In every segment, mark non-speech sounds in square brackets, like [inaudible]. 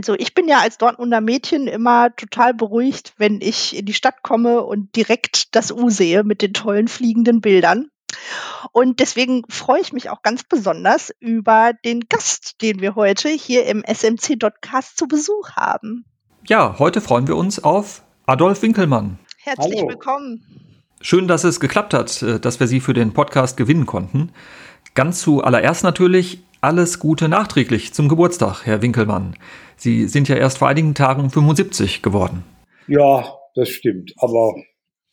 Also ich bin ja als Dortmunder Mädchen immer total beruhigt, wenn ich in die Stadt komme und direkt das U sehe mit den tollen fliegenden Bildern. Und deswegen freue ich mich auch ganz besonders über den Gast, den wir heute hier im SMC Dotcast zu Besuch haben. Ja, heute freuen wir uns auf Adolf Winkelmann. Herzlich Hallo. willkommen. Schön, dass es geklappt hat, äh, dass wir Sie für den Podcast gewinnen konnten. Ganz zuallererst natürlich alles Gute nachträglich zum Geburtstag, Herr Winkelmann. Sie sind ja erst vor einigen Tagen 75 geworden. Ja, das stimmt. Aber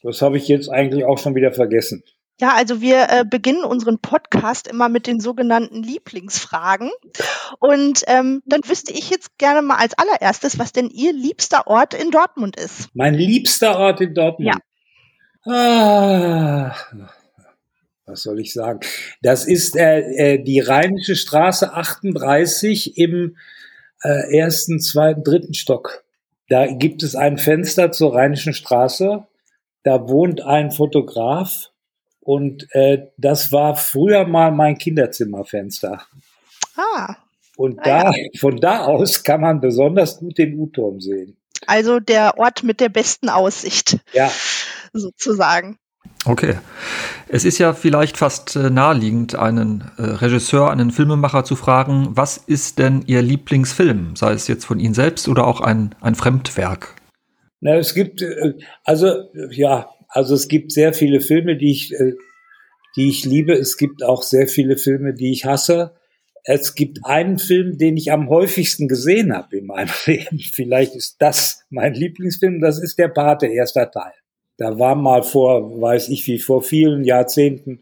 das habe ich jetzt eigentlich auch schon wieder vergessen. Ja, also wir äh, beginnen unseren Podcast immer mit den sogenannten Lieblingsfragen. Und ähm, dann wüsste ich jetzt gerne mal als allererstes, was denn Ihr liebster Ort in Dortmund ist. Mein liebster Ort in Dortmund? Ja. Ah, was soll ich sagen? Das ist äh, äh, die Rheinische Straße 38 im äh, ersten, zweiten, dritten Stock. Da gibt es ein Fenster zur Rheinischen Straße. Da wohnt ein Fotograf und äh, das war früher mal mein Kinderzimmerfenster. Ah. Und da, ja. [laughs] von da aus kann man besonders gut den U-Turm sehen. Also der Ort mit der besten Aussicht. Ja. Sozusagen. Okay. Es ist ja vielleicht fast äh, naheliegend, einen äh, Regisseur, einen Filmemacher zu fragen, was ist denn Ihr Lieblingsfilm, sei es jetzt von Ihnen selbst oder auch ein, ein Fremdwerk? Na, es gibt, äh, also ja, also es gibt sehr viele Filme, die ich, die ich liebe. Es gibt auch sehr viele Filme, die ich hasse. Es gibt einen Film, den ich am häufigsten gesehen habe in meinem [laughs] Leben. Vielleicht ist das mein Lieblingsfilm. Das ist der Pate, erster Teil. Da war mal vor, weiß ich wie, vor vielen Jahrzehnten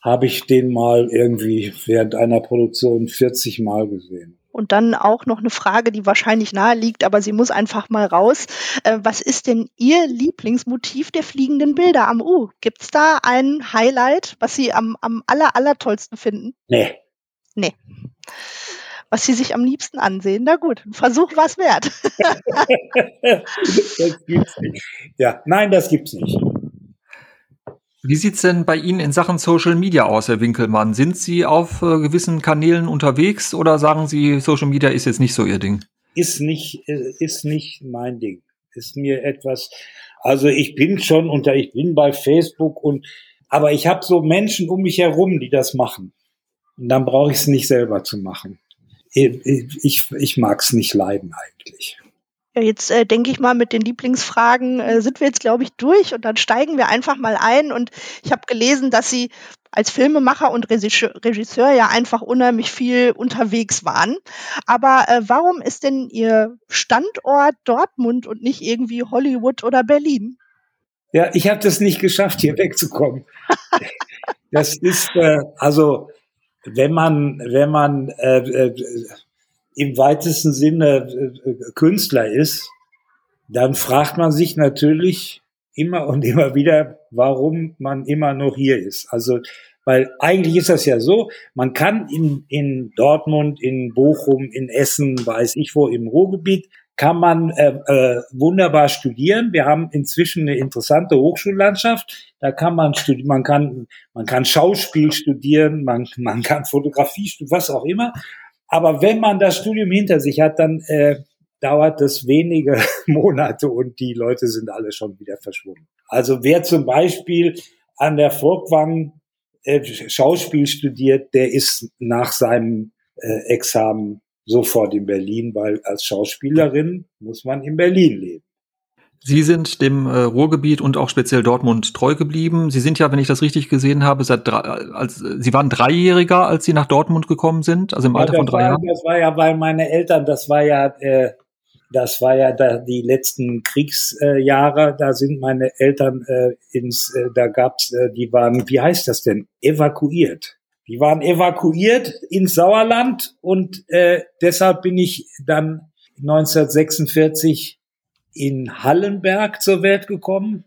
habe ich den mal irgendwie während einer Produktion 40 Mal gesehen. Und dann auch noch eine Frage, die wahrscheinlich nahe liegt, aber sie muss einfach mal raus. Äh, was ist denn Ihr Lieblingsmotiv der fliegenden Bilder am U? Gibt es da ein Highlight, was Sie am, am aller, aller tollsten finden? Nee. Nee was sie sich am liebsten ansehen. Na gut, ein Versuch war es wert. [laughs] das gibt's nicht. Ja, nein, das gibt's nicht. Wie sieht's denn bei Ihnen in Sachen Social Media aus, Herr Winkelmann? Sind Sie auf äh, gewissen Kanälen unterwegs oder sagen Sie, Social Media ist jetzt nicht so Ihr Ding? Ist nicht, äh, ist nicht mein Ding. Ist mir etwas, also ich bin schon unter, ich bin bei Facebook und, aber ich habe so Menschen um mich herum, die das machen. Und dann brauche ich es nicht selber zu machen ich, ich mag es nicht leiden eigentlich. Ja, jetzt äh, denke ich mal, mit den Lieblingsfragen äh, sind wir jetzt, glaube ich, durch und dann steigen wir einfach mal ein. Und ich habe gelesen, dass Sie als Filmemacher und Regisseur, ja einfach unheimlich viel unterwegs waren. Aber äh, warum ist denn Ihr Standort Dortmund und nicht irgendwie Hollywood oder Berlin? Ja, ich habe das nicht geschafft, hier wegzukommen. [laughs] das ist äh, also wenn man, wenn man äh, äh, im weitesten Sinne äh, Künstler ist, dann fragt man sich natürlich immer und immer wieder, warum man immer noch hier ist. Also, weil eigentlich ist das ja so, man kann in, in Dortmund, in Bochum, in Essen, weiß ich wo, im Ruhrgebiet, kann man äh, äh, wunderbar studieren. Wir haben inzwischen eine interessante Hochschullandschaft. Da kann man studieren, man kann, man kann Schauspiel studieren, man, man kann Fotografie studieren, was auch immer. Aber wenn man das Studium hinter sich hat, dann äh, dauert es wenige [laughs] Monate und die Leute sind alle schon wieder verschwunden. Also wer zum Beispiel an der Volkwang äh, Schauspiel studiert, der ist nach seinem äh, Examen sofort in Berlin, weil als Schauspielerin muss man in Berlin leben. Sie sind dem äh, Ruhrgebiet und auch speziell Dortmund treu geblieben. Sie sind ja, wenn ich das richtig gesehen habe, seit drei, als Sie waren Dreijähriger, als Sie nach Dortmund gekommen sind, also im ja, Alter von drei war, Jahren. Das war ja, weil meine Eltern, das war ja, äh, das war ja da die letzten Kriegsjahre. da sind meine Eltern äh, ins, äh, da gab's, äh, die waren, wie heißt das denn, evakuiert. Die waren evakuiert ins Sauerland und äh, deshalb bin ich dann 1946 in Hallenberg zur Welt gekommen,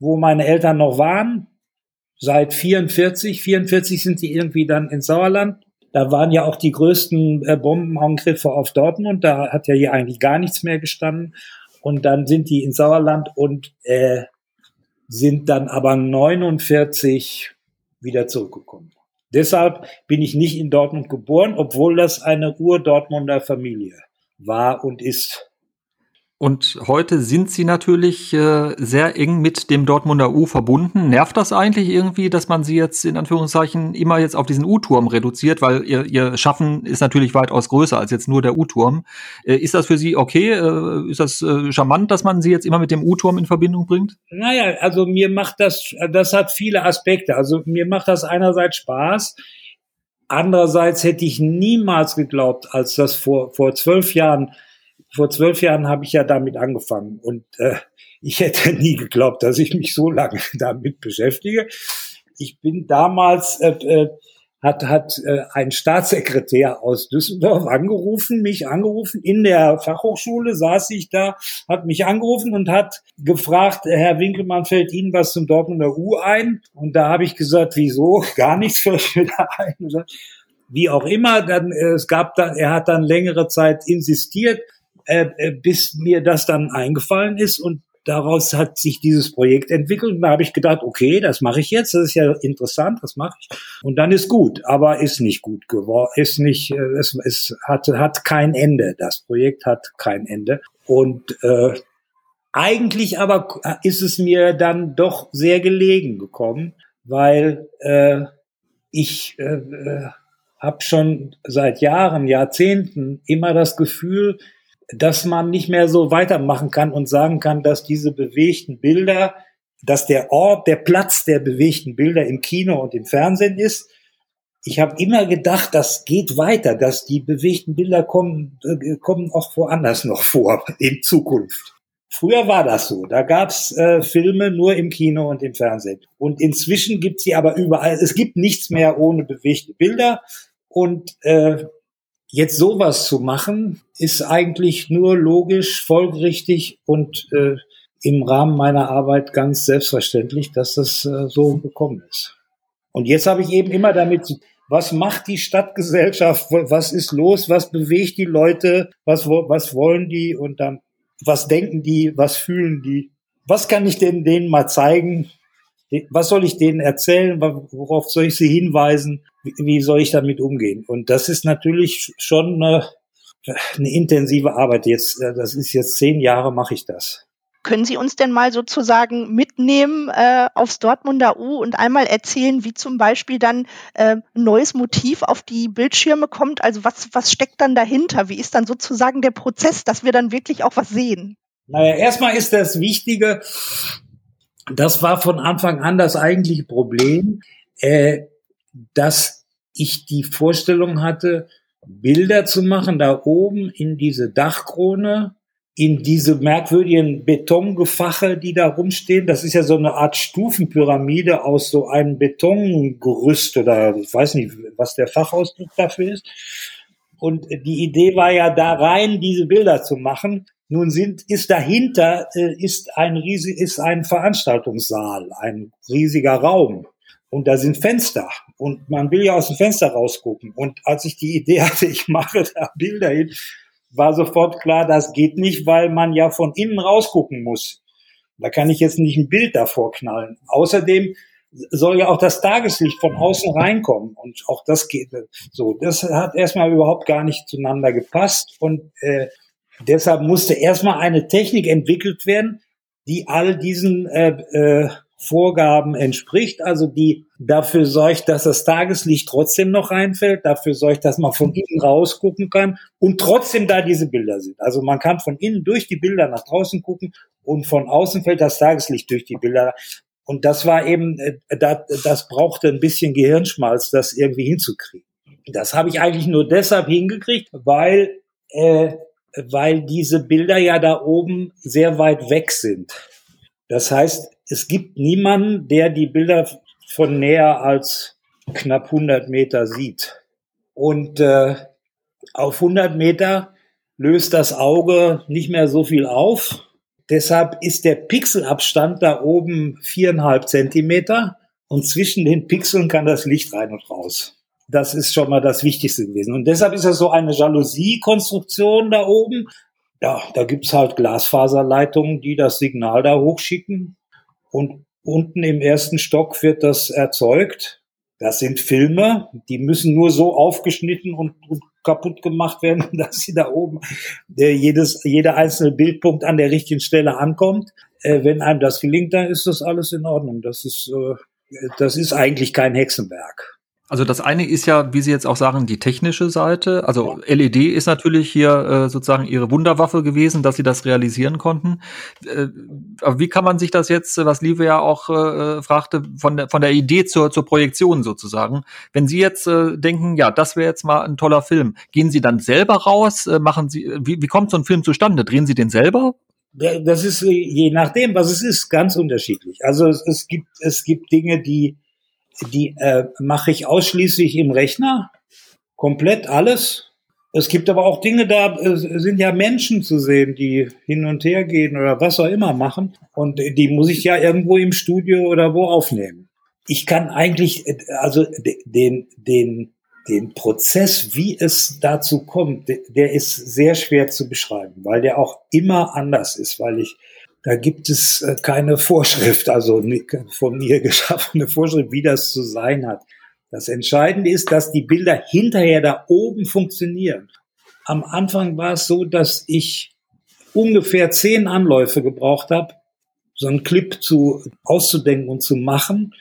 wo meine Eltern noch waren. Seit 44, 44 sind sie irgendwie dann ins Sauerland. Da waren ja auch die größten äh, Bombenangriffe auf Dortmund. Da hat ja hier eigentlich gar nichts mehr gestanden. Und dann sind die ins Sauerland und äh, sind dann aber 49 wieder zurückgekommen. Deshalb bin ich nicht in Dortmund geboren, obwohl das eine Ur-Dortmunder Familie war und ist. Und heute sind sie natürlich äh, sehr eng mit dem Dortmunder U verbunden. Nervt das eigentlich irgendwie, dass man sie jetzt in Anführungszeichen immer jetzt auf diesen U-Turm reduziert, weil ihr, ihr Schaffen ist natürlich weitaus größer als jetzt nur der U-Turm. Äh, ist das für Sie okay? Äh, ist das äh, charmant, dass man sie jetzt immer mit dem U-Turm in Verbindung bringt? Naja, also mir macht das, das hat viele Aspekte. Also mir macht das einerseits Spaß. Andererseits hätte ich niemals geglaubt, als das vor, vor zwölf Jahren vor zwölf Jahren habe ich ja damit angefangen und äh, ich hätte nie geglaubt, dass ich mich so lange [laughs] damit beschäftige. Ich bin damals, äh, äh, hat, hat äh, ein Staatssekretär aus Düsseldorf angerufen, mich angerufen, in der Fachhochschule saß ich da, hat mich angerufen und hat gefragt, Herr Winkelmann, fällt Ihnen was zum Dortmunder U ein? Und da habe ich gesagt, wieso? [laughs] Gar nichts fällt mir da ein. Wie auch immer, dann, äh, es gab dann, er hat dann längere Zeit insistiert, äh, äh, bis mir das dann eingefallen ist und daraus hat sich dieses Projekt entwickelt. Und da habe ich gedacht, okay, das mache ich jetzt, das ist ja interessant, das mache ich. Und dann ist gut, aber ist nicht gut geworden, ist nicht, äh, es, es hat, hat kein Ende, das Projekt hat kein Ende. Und äh, eigentlich aber ist es mir dann doch sehr gelegen gekommen, weil äh, ich äh, äh habe schon seit Jahren, Jahrzehnten immer das Gefühl, dass man nicht mehr so weitermachen kann und sagen kann, dass diese bewegten Bilder, dass der Ort, der Platz der bewegten Bilder im Kino und im Fernsehen ist. Ich habe immer gedacht, das geht weiter, dass die bewegten Bilder kommen, äh, kommen auch woanders noch vor in Zukunft. Früher war das so. Da gab's äh, Filme nur im Kino und im Fernsehen. Und inzwischen gibt's sie aber überall. Es gibt nichts mehr ohne bewegte Bilder. Und äh, Jetzt sowas zu machen, ist eigentlich nur logisch, folgerichtig und äh, im Rahmen meiner Arbeit ganz selbstverständlich, dass das äh, so gekommen ist. Und jetzt habe ich eben immer damit, was macht die Stadtgesellschaft, was ist los, was bewegt die Leute, was, was wollen die? Und dann, was denken die, was fühlen die, was kann ich denn denen mal zeigen, was soll ich denen erzählen, worauf soll ich sie hinweisen, wie soll ich damit umgehen? Und das ist natürlich schon eine, eine intensive Arbeit. Jetzt, äh, das ist jetzt zehn Jahre mache ich das. Können Sie uns denn mal sozusagen mitnehmen äh, aufs Dortmunder U und einmal erzählen, wie zum Beispiel dann äh, ein neues Motiv auf die Bildschirme kommt? Also was, was steckt dann dahinter? Wie ist dann sozusagen der Prozess, dass wir dann wirklich auch was sehen? Naja, erstmal ist das Wichtige, das war von Anfang an das eigentliche Problem, äh, dass ich die Vorstellung hatte, Bilder zu machen, da oben in diese Dachkrone, in diese merkwürdigen Betongefache, die da rumstehen. Das ist ja so eine Art Stufenpyramide aus so einem Betongerüst oder ich weiß nicht, was der Fachausdruck dafür ist. Und die Idee war ja da rein, diese Bilder zu machen. Nun sind, ist dahinter, äh, ist ein riesig, ist ein Veranstaltungssaal, ein riesiger Raum. Und da sind Fenster. Und man will ja aus dem Fenster rausgucken. Und als ich die Idee [laughs] hatte, ich mache da Bilder hin, war sofort klar, das geht nicht, weil man ja von innen rausgucken muss. Da kann ich jetzt nicht ein Bild davor knallen. Außerdem soll ja auch das Tageslicht von außen reinkommen. Und auch das geht so. Das hat erstmal überhaupt gar nicht zueinander gepasst. Und äh, deshalb musste erstmal eine Technik entwickelt werden, die all diesen äh, äh, Vorgaben entspricht, also die dafür sorgt, dass das Tageslicht trotzdem noch reinfällt, dafür sorgt, dass man von innen rausgucken kann und trotzdem da diese Bilder sind. Also man kann von innen durch die Bilder nach draußen gucken und von außen fällt das Tageslicht durch die Bilder. Und das war eben, äh, das brauchte ein bisschen Gehirnschmalz, das irgendwie hinzukriegen. Das habe ich eigentlich nur deshalb hingekriegt, weil, äh, weil diese Bilder ja da oben sehr weit weg sind. Das heißt, es gibt niemanden, der die Bilder von näher als knapp 100 Meter sieht. Und äh, auf 100 Meter löst das Auge nicht mehr so viel auf. Deshalb ist der Pixelabstand da oben viereinhalb Zentimeter und zwischen den Pixeln kann das Licht rein und raus. Das ist schon mal das Wichtigste gewesen. Und deshalb ist das so eine Jalousie-Konstruktion da oben. Ja, da gibt's halt Glasfaserleitungen, die das Signal da hochschicken. Und unten im ersten Stock wird das erzeugt. Das sind Filme, die müssen nur so aufgeschnitten und, kaputt gemacht werden, [laughs] dass sie da oben äh, jedes, jeder einzelne Bildpunkt an der richtigen Stelle ankommt. Äh, wenn einem das gelingt, dann ist das alles in Ordnung. Das ist, äh, das ist eigentlich kein Hexenwerk. Also das eine ist ja, wie Sie jetzt auch sagen, die technische Seite. Also LED ist natürlich hier äh, sozusagen Ihre Wunderwaffe gewesen, dass Sie das realisieren konnten. Äh, aber wie kann man sich das jetzt, was Liebe ja auch äh, fragte, von der, von der Idee zur, zur Projektion sozusagen, wenn Sie jetzt äh, denken, ja, das wäre jetzt mal ein toller Film, gehen Sie dann selber raus? Äh, machen Sie, wie, wie kommt so ein Film zustande? Drehen Sie den selber? Das ist je nachdem, was es ist, ganz unterschiedlich. Also es, es gibt, es gibt Dinge, die die äh, mache ich ausschließlich im Rechner, komplett alles. Es gibt aber auch Dinge, da äh, sind ja Menschen zu sehen, die hin und her gehen oder was auch immer machen. Und die muss ich ja irgendwo im Studio oder wo aufnehmen. Ich kann eigentlich, äh, also den, den, den Prozess, wie es dazu kommt, der ist sehr schwer zu beschreiben, weil der auch immer anders ist, weil ich da gibt es äh, keine Vorschrift, also von mir [laughs] geschaffene Vorschrift, wie das zu sein hat. Das Entscheidende ist, dass die Bilder hinterher da oben funktionieren. Am Anfang war es so, dass ich ungefähr zehn Anläufe gebraucht habe, so einen Clip zu auszudenken und zu machen,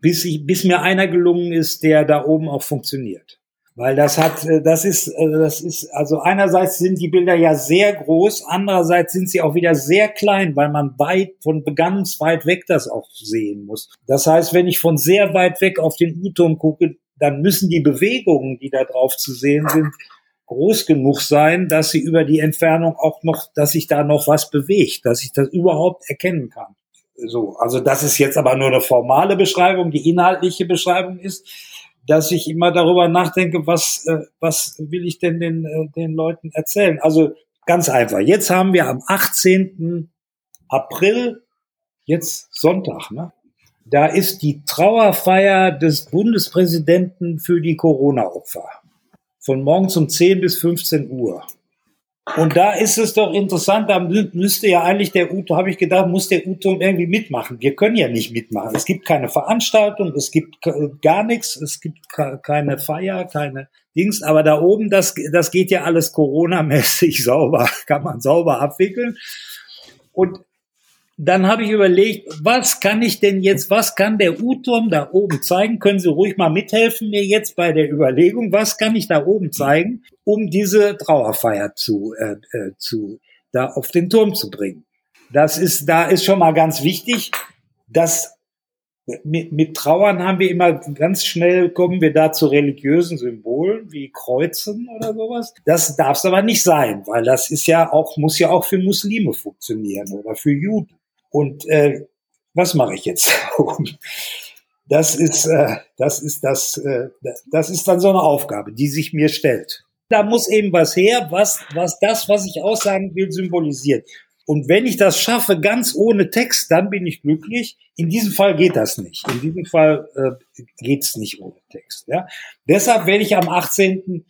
bis, ich, bis mir einer gelungen ist, der da oben auch funktioniert. Weil das hat, äh, das ist, äh, das ist, also einerseits sind die Bilder ja sehr groß, andererseits sind sie auch wieder sehr klein, weil man weit, von ganz weit weg das auch sehen muss. Das heißt, wenn ich von sehr weit weg auf den U-Turm gucke, dann müssen die Bewegungen, die da drauf zu sehen sind, groß genug sein, dass sie über die Entfernung auch noch, dass sich da noch was bewegt, dass ich das überhaupt erkennen kann. So, also das ist jetzt aber nur eine formale Beschreibung. Die inhaltliche Beschreibung ist, dass ich immer darüber nachdenke, was, äh, was will ich denn den, äh, den Leuten erzählen? Also ganz einfach. Jetzt haben wir am 18. April, jetzt Sonntag, ne? Da ist die Trauerfeier des Bundespräsidenten für die Corona-Opfer. Von morgens um 10 bis 15 Uhr. Und da ist es doch interessant, da müsste ja eigentlich der UTO, habe ich gedacht, muss der UTO irgendwie mitmachen. Wir können ja nicht mitmachen. Es gibt keine Veranstaltung, es gibt gar nichts, es gibt keine Feier, keine Dings, aber da oben, das, das geht ja alles Corona-mäßig [laughs] sauber, kann man sauber abwickeln. Und dann habe ich überlegt, was kann ich denn jetzt, was kann der U-Turm da oben zeigen? Können Sie ruhig mal mithelfen mir jetzt bei der Überlegung, was kann ich da oben zeigen, um diese Trauerfeier zu, äh, äh, zu da auf den Turm zu bringen? Das ist, da ist schon mal ganz wichtig, dass mit, mit Trauern haben wir immer ganz schnell kommen wir da zu religiösen Symbolen wie Kreuzen oder sowas. Das darf es aber nicht sein, weil das ist ja auch muss ja auch für Muslime funktionieren oder für Juden. Und äh, was mache ich jetzt? [laughs] das ist, äh, das ist das, äh, das ist dann so eine Aufgabe, die sich mir stellt. Da muss eben was her, was, was das, was ich aussagen will, symbolisiert. Und wenn ich das schaffe, ganz ohne Text, dann bin ich glücklich. In diesem Fall geht das nicht. In diesem Fall äh, geht es nicht ohne Text. Ja? Deshalb werde ich am 18.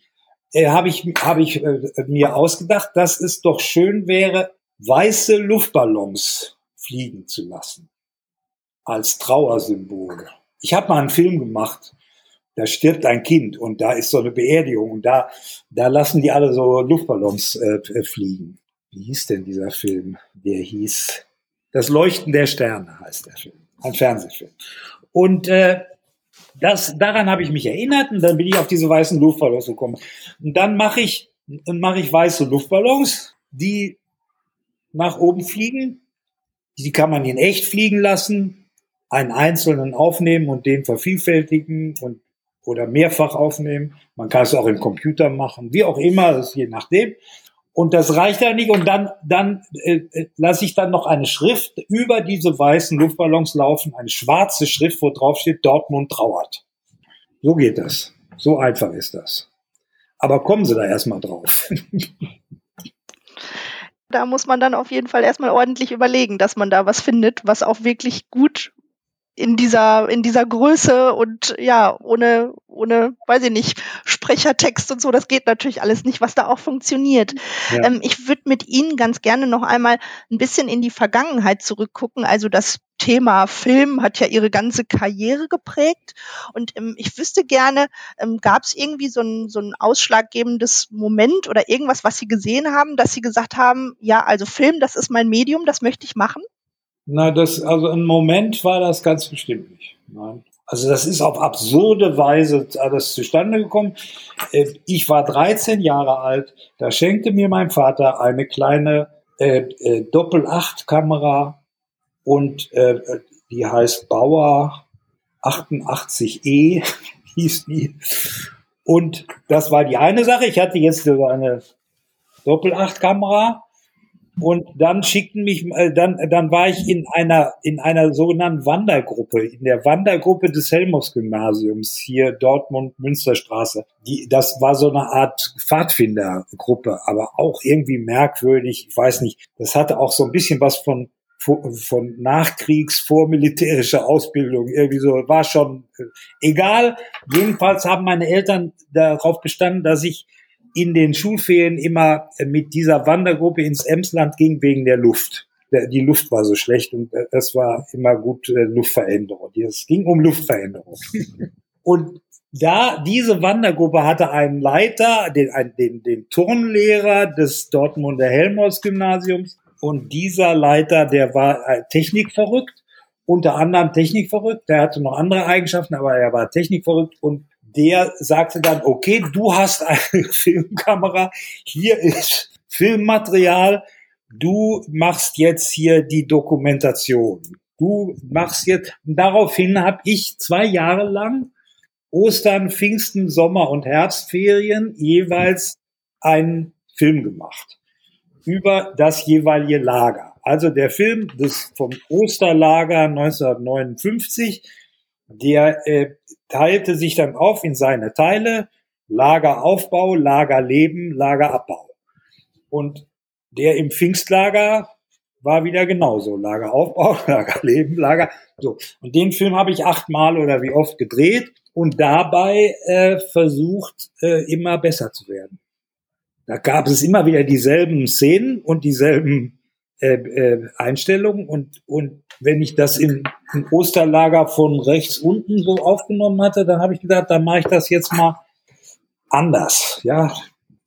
Äh, habe ich, hab ich äh, mir ausgedacht, dass es doch schön wäre, weiße Luftballons fliegen zu lassen. Als Trauersymbol. Ich habe mal einen Film gemacht, da stirbt ein Kind und da ist so eine Beerdigung und da, da lassen die alle so Luftballons äh, fliegen. Wie hieß denn dieser Film? Der hieß Das Leuchten der Sterne heißt der Film. Ein Fernsehfilm. Und äh, das, daran habe ich mich erinnert und dann bin ich auf diese weißen Luftballons gekommen. Und dann mache ich, mache ich weiße Luftballons, die nach oben fliegen die kann man in echt fliegen lassen, einen einzelnen aufnehmen und den vervielfältigen und oder mehrfach aufnehmen. Man kann es auch im Computer machen, wie auch immer, das je nachdem. Und das reicht ja nicht. Und dann, dann äh, äh, lasse ich dann noch eine Schrift über diese weißen Luftballons laufen, eine schwarze Schrift, wo drauf steht, Dortmund trauert. So geht das. So einfach ist das. Aber kommen Sie da erstmal drauf. [laughs] Da muss man dann auf jeden Fall erstmal ordentlich überlegen, dass man da was findet, was auch wirklich gut in dieser, in dieser Größe und ja, ohne, ohne, weiß ich nicht, Sprechertext und so, das geht natürlich alles nicht, was da auch funktioniert. Ja. Ähm, ich würde mit Ihnen ganz gerne noch einmal ein bisschen in die Vergangenheit zurückgucken. Also das Thema Film hat ja Ihre ganze Karriere geprägt. Und ähm, ich wüsste gerne, ähm, gab es irgendwie so ein, so ein ausschlaggebendes Moment oder irgendwas, was Sie gesehen haben, dass Sie gesagt haben, ja, also Film, das ist mein Medium, das möchte ich machen? Na, das, also ein Moment war das ganz bestimmt nicht. Nein. Also das ist auf absurde Weise alles zustande gekommen. Äh, ich war 13 Jahre alt, da schenkte mir mein Vater eine kleine äh, äh, Doppel-8-Kamera und äh, die heißt Bauer 88E, [laughs] hieß die. Und das war die eine Sache. Ich hatte jetzt so eine Doppel-8-Kamera und dann schickten mich, äh, dann, dann war ich in einer, in einer sogenannten Wandergruppe, in der Wandergruppe des Helmholtz-Gymnasiums hier Dortmund, Münsterstraße. Die, das war so eine Art Pfadfindergruppe, aber auch irgendwie merkwürdig. Ich weiß nicht. Das hatte auch so ein bisschen was von, von Nachkriegs vormilitärischer Ausbildung. Irgendwie so, war schon äh, egal. Jedenfalls haben meine Eltern darauf bestanden, dass ich in den Schulferien immer mit dieser Wandergruppe ins Emsland ging wegen der Luft. Die Luft war so schlecht und es war immer gut äh, Luftveränderung. Es ging um Luftveränderung. [laughs] Und da diese Wandergruppe hatte einen Leiter, den, den, den Turnlehrer des Dortmunder Helmholtz-Gymnasiums. Und dieser Leiter, der war äh, technikverrückt, unter anderem technikverrückt. Der hatte noch andere Eigenschaften, aber er war technikverrückt und der sagte dann, okay, du hast eine [laughs] Filmkamera, hier ist Filmmaterial, du machst jetzt hier die Dokumentation. Du machst jetzt, daraufhin habe ich zwei Jahre lang Ostern, Pfingsten, Sommer und Herbstferien jeweils einen Film gemacht über das jeweilige Lager. Also der Film des vom Osterlager 1959 der äh, teilte sich dann auf in seine Teile, Lageraufbau, Lagerleben, Lagerabbau. Und der im Pfingstlager war wieder genauso. Lageraufbau, Lagerleben, [laughs] Lager. So. Und den Film habe ich achtmal oder wie oft gedreht und dabei äh, versucht, äh, immer besser zu werden. Da gab es immer wieder dieselben Szenen und dieselben äh, äh, Einstellungen und, und wenn ich das im, im Osterlager von rechts unten so aufgenommen hatte, dann habe ich gedacht, dann mache ich das jetzt mal anders. Ja,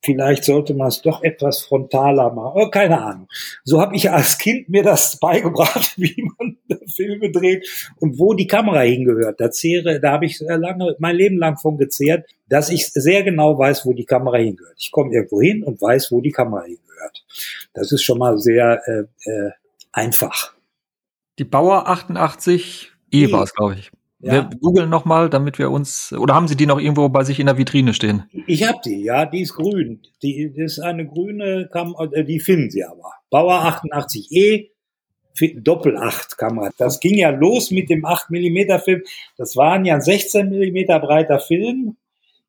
vielleicht sollte man es doch etwas frontaler machen. Oh, keine Ahnung. So habe ich als Kind mir das [laughs] beigebracht, wie man Filme dreht und wo die Kamera hingehört. Da zehre, da habe ich lange, mein Leben lang von gezehrt, dass ich sehr genau weiß, wo die Kamera hingehört. Ich komme irgendwo hin und weiß, wo die Kamera hingehört. Das ist schon mal sehr äh, äh, einfach. Die Bauer 88 E war es, glaube ich. Ja. Wir googeln nochmal, damit wir uns, oder haben Sie die noch irgendwo bei sich in der Vitrine stehen? Ich habe die, ja, die ist grün. Die, ist eine grüne, äh, die finden Sie aber. Bauer 88E, Doppel 8 Kamera. Das ging ja los mit dem 8 mm Film. Das waren ja ein 16 mm breiter Film.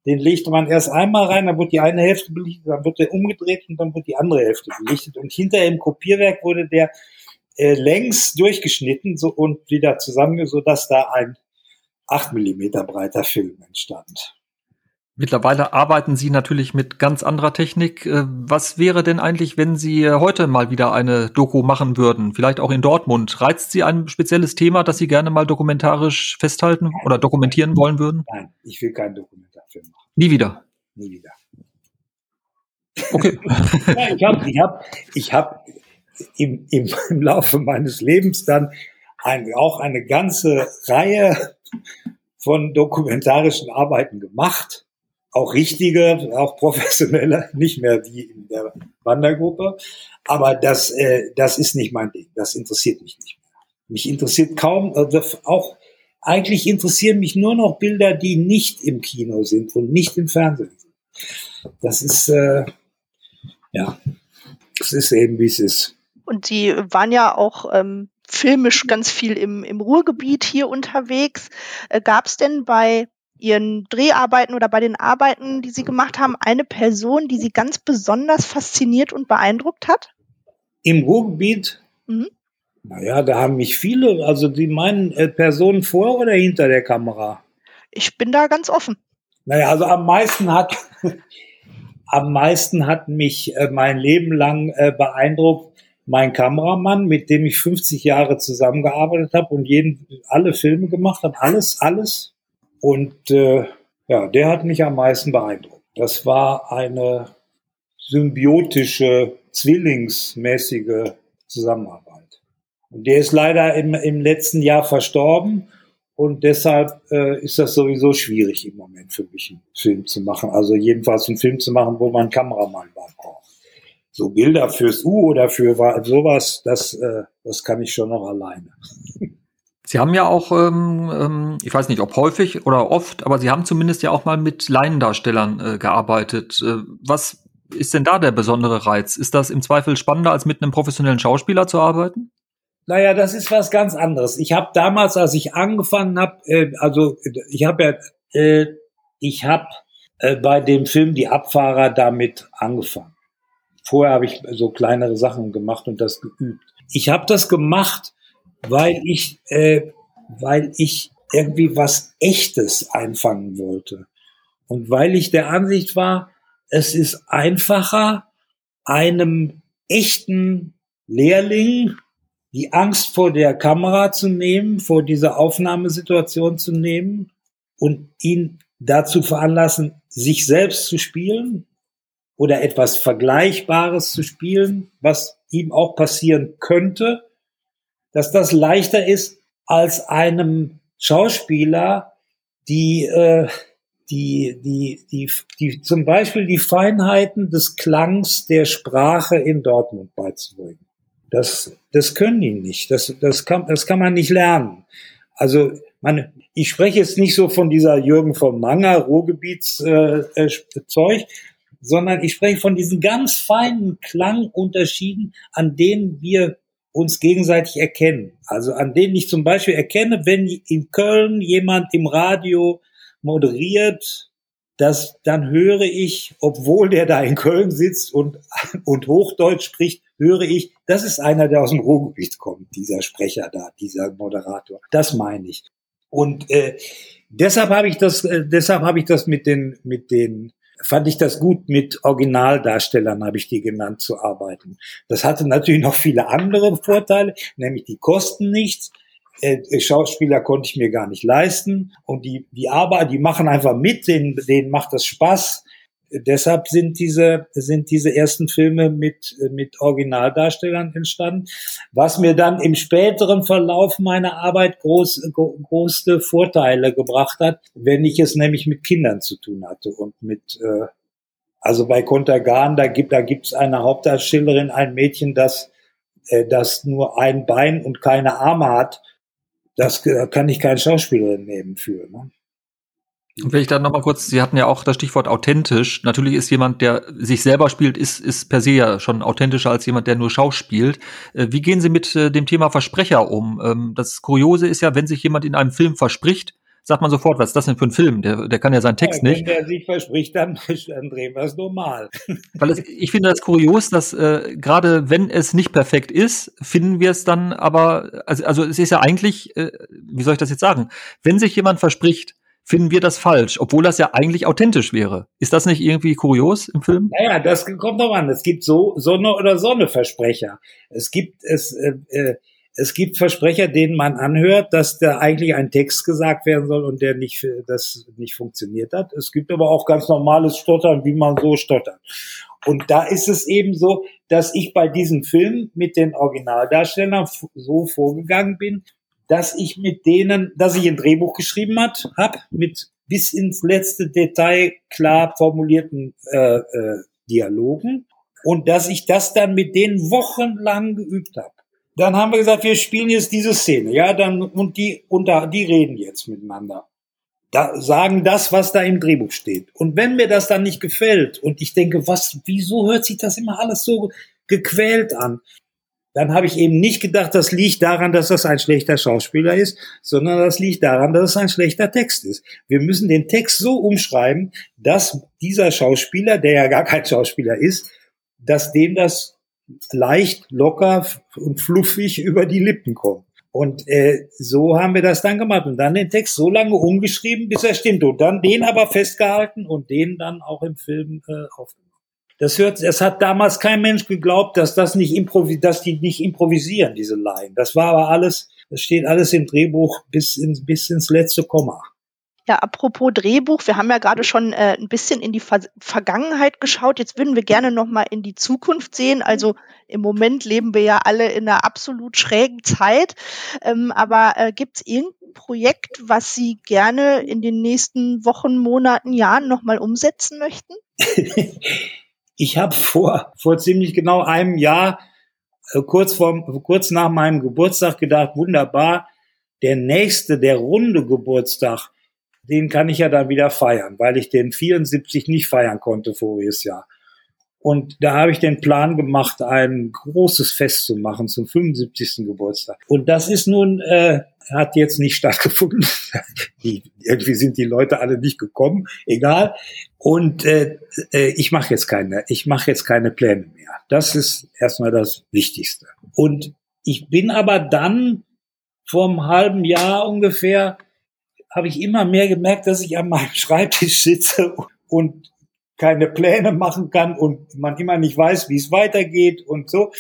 Den legte man erst einmal rein, dann wird die eine Hälfte belichtet, dann wird der umgedreht und dann wird die andere Hälfte belichtet. Und hinterher im Kopierwerk wurde der äh, längs durchgeschnitten so, und wieder zusammen, so dass da ein 8 Millimeter breiter Film entstand. Mittlerweile arbeiten Sie natürlich mit ganz anderer Technik. Äh, was wäre denn eigentlich, wenn Sie heute mal wieder eine Doku machen würden? Vielleicht auch in Dortmund. Reizt Sie ein spezielles Thema, das Sie gerne mal dokumentarisch festhalten Nein. oder dokumentieren wollen würden? Nein, ich will keinen Dokumentarfilm machen. Nie wieder? Nie wieder. Okay. [laughs] ja, ich habe ich hab, ich hab im, im, im [laughs] Laufe meines Lebens dann ein, auch eine ganze Reihe von dokumentarischen Arbeiten gemacht. Auch richtige, auch professionelle, [laughs] nicht mehr die in der Wandergruppe. Aber das, äh, das ist nicht mein Ding. Das interessiert mich nicht mehr. Mich interessiert kaum, also auch eigentlich interessieren mich nur noch Bilder, die nicht im Kino sind und nicht im Fernsehen sind. Das ist, äh, ja, es ist eben, wie es ist. Und Sie waren ja auch ähm, filmisch ganz viel im, im Ruhrgebiet hier unterwegs. Äh, Gab es denn bei Ihren Dreharbeiten oder bei den Arbeiten, die Sie gemacht haben, eine Person, die Sie ganz besonders fasziniert und beeindruckt hat? Im Ruhrgebiet? Mhm. Naja, da haben mich viele, also die meinen äh, Personen vor oder hinter der Kamera? Ich bin da ganz offen. Naja, also am meisten hat, [laughs] am meisten hat mich äh, mein Leben lang äh, beeindruckt mein Kameramann, mit dem ich 50 Jahre zusammengearbeitet habe und jeden, alle Filme gemacht habe, alles, alles. Und äh, ja, der hat mich am meisten beeindruckt. Das war eine symbiotische, zwillingsmäßige Zusammenarbeit. Und der ist leider im, im letzten Jahr verstorben. Und deshalb äh, ist das sowieso schwierig im Moment für mich, einen Film zu machen. Also jedenfalls einen Film zu machen, wo man einen Kameramann braucht. So Bilder fürs U oder für sowas, das, äh, das kann ich schon noch alleine. Sie haben ja auch, ähm, ähm, ich weiß nicht, ob häufig oder oft, aber Sie haben zumindest ja auch mal mit Laiendarstellern äh, gearbeitet. Äh, was ist denn da der besondere Reiz? Ist das im Zweifel spannender, als mit einem professionellen Schauspieler zu arbeiten? Naja, das ist was ganz anderes. Ich habe damals, als ich angefangen habe, äh, also ich habe ja, äh, ich habe äh, bei dem Film Die Abfahrer damit angefangen. Vorher habe ich so kleinere Sachen gemacht und das geübt. Ich habe das gemacht, weil ich, äh, weil ich irgendwie was Echtes einfangen wollte und weil ich der Ansicht war, es ist einfacher, einem echten Lehrling die Angst vor der Kamera zu nehmen, vor dieser Aufnahmesituation zu nehmen und ihn dazu veranlassen, sich selbst zu spielen oder etwas Vergleichbares zu spielen, was ihm auch passieren könnte, dass das leichter ist als einem Schauspieler, die, äh, die, die, die, die, zum Beispiel die Feinheiten des Klangs der Sprache in Dortmund beizubringen. Das, das können die nicht. Das, das, kann, das kann man nicht lernen. Also man, ich spreche jetzt nicht so von dieser Jürgen von Manger Ruhrgebietszeug, äh, äh, sondern ich spreche von diesen ganz feinen Klangunterschieden, an denen wir uns gegenseitig erkennen. Also an denen ich zum Beispiel erkenne, wenn in Köln jemand im Radio moderiert, das, dann höre ich, obwohl der da in Köln sitzt und, und Hochdeutsch spricht, höre ich, das ist einer, der aus dem Ruhrgebiet kommt, dieser Sprecher da, dieser Moderator. Das meine ich. Und äh, deshalb habe ich das, äh, deshalb habe ich das mit den, mit den, fand ich das gut, mit Originaldarstellern habe ich die genannt zu arbeiten. Das hatte natürlich noch viele andere Vorteile, nämlich die kosten nichts. Äh, Schauspieler konnte ich mir gar nicht leisten und die die Arbeit, die machen einfach mit, denen, denen macht das Spaß deshalb sind diese, sind diese ersten Filme mit, mit Originaldarstellern entstanden, was mir dann im späteren Verlauf meiner Arbeit groß, große Vorteile gebracht hat, wenn ich es nämlich mit Kindern zu tun hatte und mit, äh, also bei Kontergan, da gibt, da gibt's eine Hauptdarstellerin, ein Mädchen, das, äh, das nur ein Bein und keine Arme hat. Das kann ich keine Schauspielerin nehmen für. Ne? Und wenn ich da nochmal kurz, Sie hatten ja auch das Stichwort authentisch. Natürlich ist jemand, der sich selber spielt, ist, ist per se ja schon authentischer als jemand, der nur schauspielt. Äh, wie gehen Sie mit äh, dem Thema Versprecher um? Ähm, das Kuriose ist ja, wenn sich jemand in einem Film verspricht, sagt man sofort, was ist das denn für ein Film? Der, der kann ja seinen Text ja, wenn nicht. Wenn der sich verspricht, dann, [laughs] dann drehen wir es normal. [laughs] Weil es, ich finde das kurios, dass äh, gerade wenn es nicht perfekt ist, finden wir es dann aber, also, also es ist ja eigentlich, äh, wie soll ich das jetzt sagen, wenn sich jemand verspricht, finden wir das falsch, obwohl das ja eigentlich authentisch wäre. Ist das nicht irgendwie kurios im Film? Naja, das kommt doch an. Es gibt so Sonne oder Sonne Versprecher. Es gibt es äh, äh, es gibt Versprecher, denen man anhört, dass da eigentlich ein Text gesagt werden soll und der nicht das nicht funktioniert hat. Es gibt aber auch ganz normales Stottern, wie man so stottert. Und da ist es eben so, dass ich bei diesem Film mit den Originaldarstellern so vorgegangen bin, dass ich mit denen, dass ich ein Drehbuch geschrieben hat, hab mit bis ins letzte Detail klar formulierten äh, äh, Dialogen und dass ich das dann mit denen wochenlang geübt habe. Dann haben wir gesagt, wir spielen jetzt diese Szene, ja, dann und die und da die reden jetzt miteinander. Da sagen das, was da im Drehbuch steht. Und wenn mir das dann nicht gefällt und ich denke, was, wieso hört sich das immer alles so gequält an? Dann habe ich eben nicht gedacht, das liegt daran, dass das ein schlechter Schauspieler ist, sondern das liegt daran, dass es ein schlechter Text ist. Wir müssen den Text so umschreiben, dass dieser Schauspieler, der ja gar kein Schauspieler ist, dass dem das leicht, locker und fluffig über die Lippen kommen. Und äh, so haben wir das dann gemacht und dann den Text so lange umgeschrieben, bis er stimmt und dann den aber festgehalten und den dann auch im Film äh, aufgenommen. Das hört, es hat damals kein Mensch geglaubt, dass das nicht improvis, dass die nicht improvisieren, diese Laien. Das war aber alles, das steht alles im Drehbuch bis ins, bis ins letzte Komma. Ja, apropos Drehbuch, wir haben ja gerade schon äh, ein bisschen in die Ver Vergangenheit geschaut. Jetzt würden wir gerne noch mal in die Zukunft sehen. Also im Moment leben wir ja alle in einer absolut schrägen Zeit. Ähm, aber äh, gibt es irgendein Projekt, was Sie gerne in den nächsten Wochen, Monaten, Jahren noch mal umsetzen möchten? [laughs] ich habe vor vor ziemlich genau einem Jahr äh, kurz vor kurz nach meinem Geburtstag gedacht, wunderbar, der nächste, der runde Geburtstag den kann ich ja dann wieder feiern, weil ich den 74 nicht feiern konnte voriges Jahr. Und da habe ich den Plan gemacht, ein großes Fest zu machen zum 75. Geburtstag. Und das ist nun, äh, hat jetzt nicht stattgefunden. [laughs] die, irgendwie sind die Leute alle nicht gekommen, egal. Und äh, äh, ich mache jetzt keine, ich mache jetzt keine Pläne mehr. Das ist erstmal das Wichtigste. Und ich bin aber dann vor einem halben Jahr ungefähr habe ich immer mehr gemerkt, dass ich an meinem Schreibtisch sitze und keine Pläne machen kann und man immer nicht weiß, wie es weitergeht und so.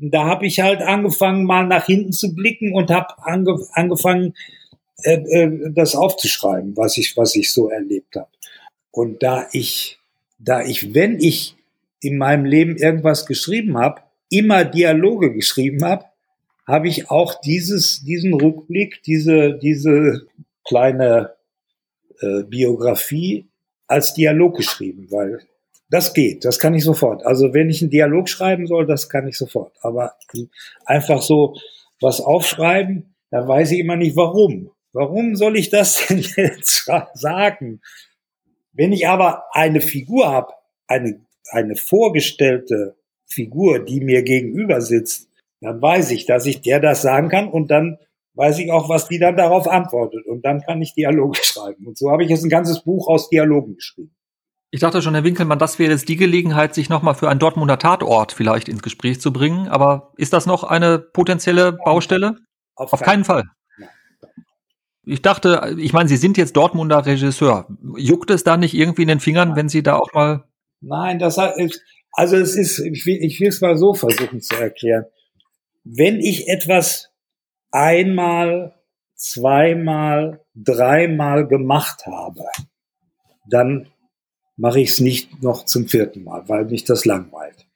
Und da habe ich halt angefangen, mal nach hinten zu blicken und habe ange angefangen, äh, äh, das aufzuschreiben, was ich, was ich so erlebt habe. Und da ich, da ich, wenn ich in meinem Leben irgendwas geschrieben habe, immer Dialoge geschrieben habe, habe ich auch dieses, diesen Rückblick, diese, diese kleine äh, Biografie als Dialog geschrieben, weil das geht, das kann ich sofort. Also wenn ich einen Dialog schreiben soll, das kann ich sofort. Aber einfach so was aufschreiben, da weiß ich immer nicht warum. Warum soll ich das [laughs] denn jetzt sagen? Wenn ich aber eine Figur habe, eine, eine vorgestellte Figur, die mir gegenüber sitzt, dann weiß ich, dass ich der das sagen kann und dann weiß ich auch, was die dann darauf antwortet. Und dann kann ich Dialoge schreiben. Und so habe ich jetzt ein ganzes Buch aus Dialogen geschrieben. Ich dachte schon, Herr Winkelmann, das wäre jetzt die Gelegenheit, sich nochmal für einen Dortmunder Tatort vielleicht ins Gespräch zu bringen. Aber ist das noch eine potenzielle Baustelle? Auf, Auf keinen Fall. Ich dachte, ich meine, Sie sind jetzt Dortmunder Regisseur. Juckt es da nicht irgendwie in den Fingern, wenn Sie da auch mal. Nein, das hat, also es ist, ich will, ich will es mal so versuchen zu erklären. Wenn ich etwas einmal, zweimal, dreimal gemacht habe, dann mache ich es nicht noch zum vierten Mal, weil mich das langweilt.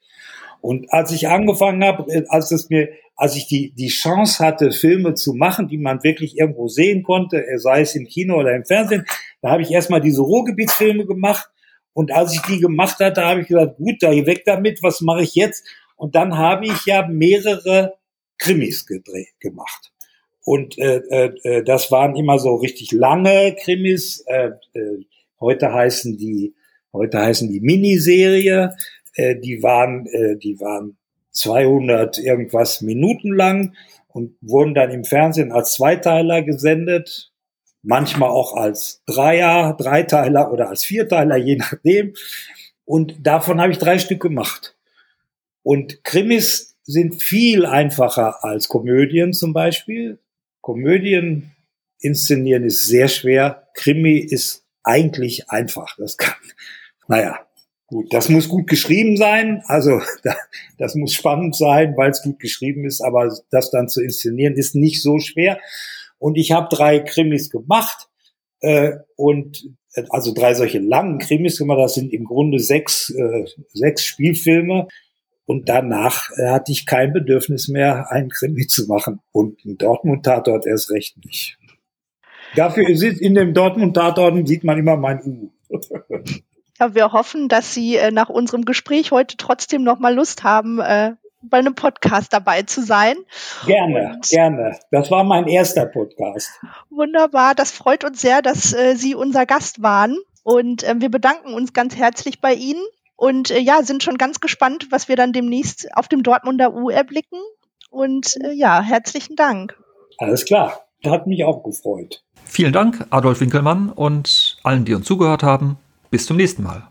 Und als ich angefangen habe, äh, als es mir, als ich die, die Chance hatte, Filme zu machen, die man wirklich irgendwo sehen konnte, äh, sei es im Kino oder im Fernsehen, da habe ich erstmal diese Ruhrgebietsfilme gemacht. Und als ich die gemacht hatte, habe ich gesagt, gut, da weg damit, was mache ich jetzt? Und dann habe ich ja mehrere Krimis gedreht, gemacht. Und äh, äh, äh, das waren immer so richtig lange Krimis. Äh, äh, heute heißen die heute heißen die Miniserie. Äh, die waren äh, die waren 200 irgendwas Minuten lang und wurden dann im Fernsehen als Zweiteiler gesendet, manchmal auch als Dreier, Dreiteiler oder als Vierteiler, je nachdem. Und davon habe ich drei Stück gemacht. Und Krimis sind viel einfacher als Komödien zum Beispiel. Komödien inszenieren ist sehr schwer. Krimi ist eigentlich einfach. Das kann, naja, gut. Das muss gut geschrieben sein. Also, [laughs] das muss spannend sein, weil es gut geschrieben ist. Aber das dann zu inszenieren ist nicht so schwer. Und ich habe drei Krimis gemacht. Äh, und also drei solche langen Krimis gemacht. Das sind im Grunde sechs, äh, sechs Spielfilme. Und danach äh, hatte ich kein Bedürfnis mehr, einen Krimi zu machen. Und ein Dortmund-Tatort erst recht nicht. Dafür sieht in dem Dortmund-Tatort sieht man immer mein U. [laughs] ja, wir hoffen, dass Sie äh, nach unserem Gespräch heute trotzdem noch mal Lust haben, äh, bei einem Podcast dabei zu sein. Gerne, Und gerne. Das war mein erster Podcast. Wunderbar. Das freut uns sehr, dass äh, Sie unser Gast waren. Und äh, wir bedanken uns ganz herzlich bei Ihnen und äh, ja, sind schon ganz gespannt, was wir dann demnächst auf dem Dortmunder U erblicken. Und äh, ja, herzlichen Dank. Alles klar. Hat mich auch gefreut. Vielen Dank, Adolf Winkelmann und allen, die uns zugehört haben. Bis zum nächsten Mal.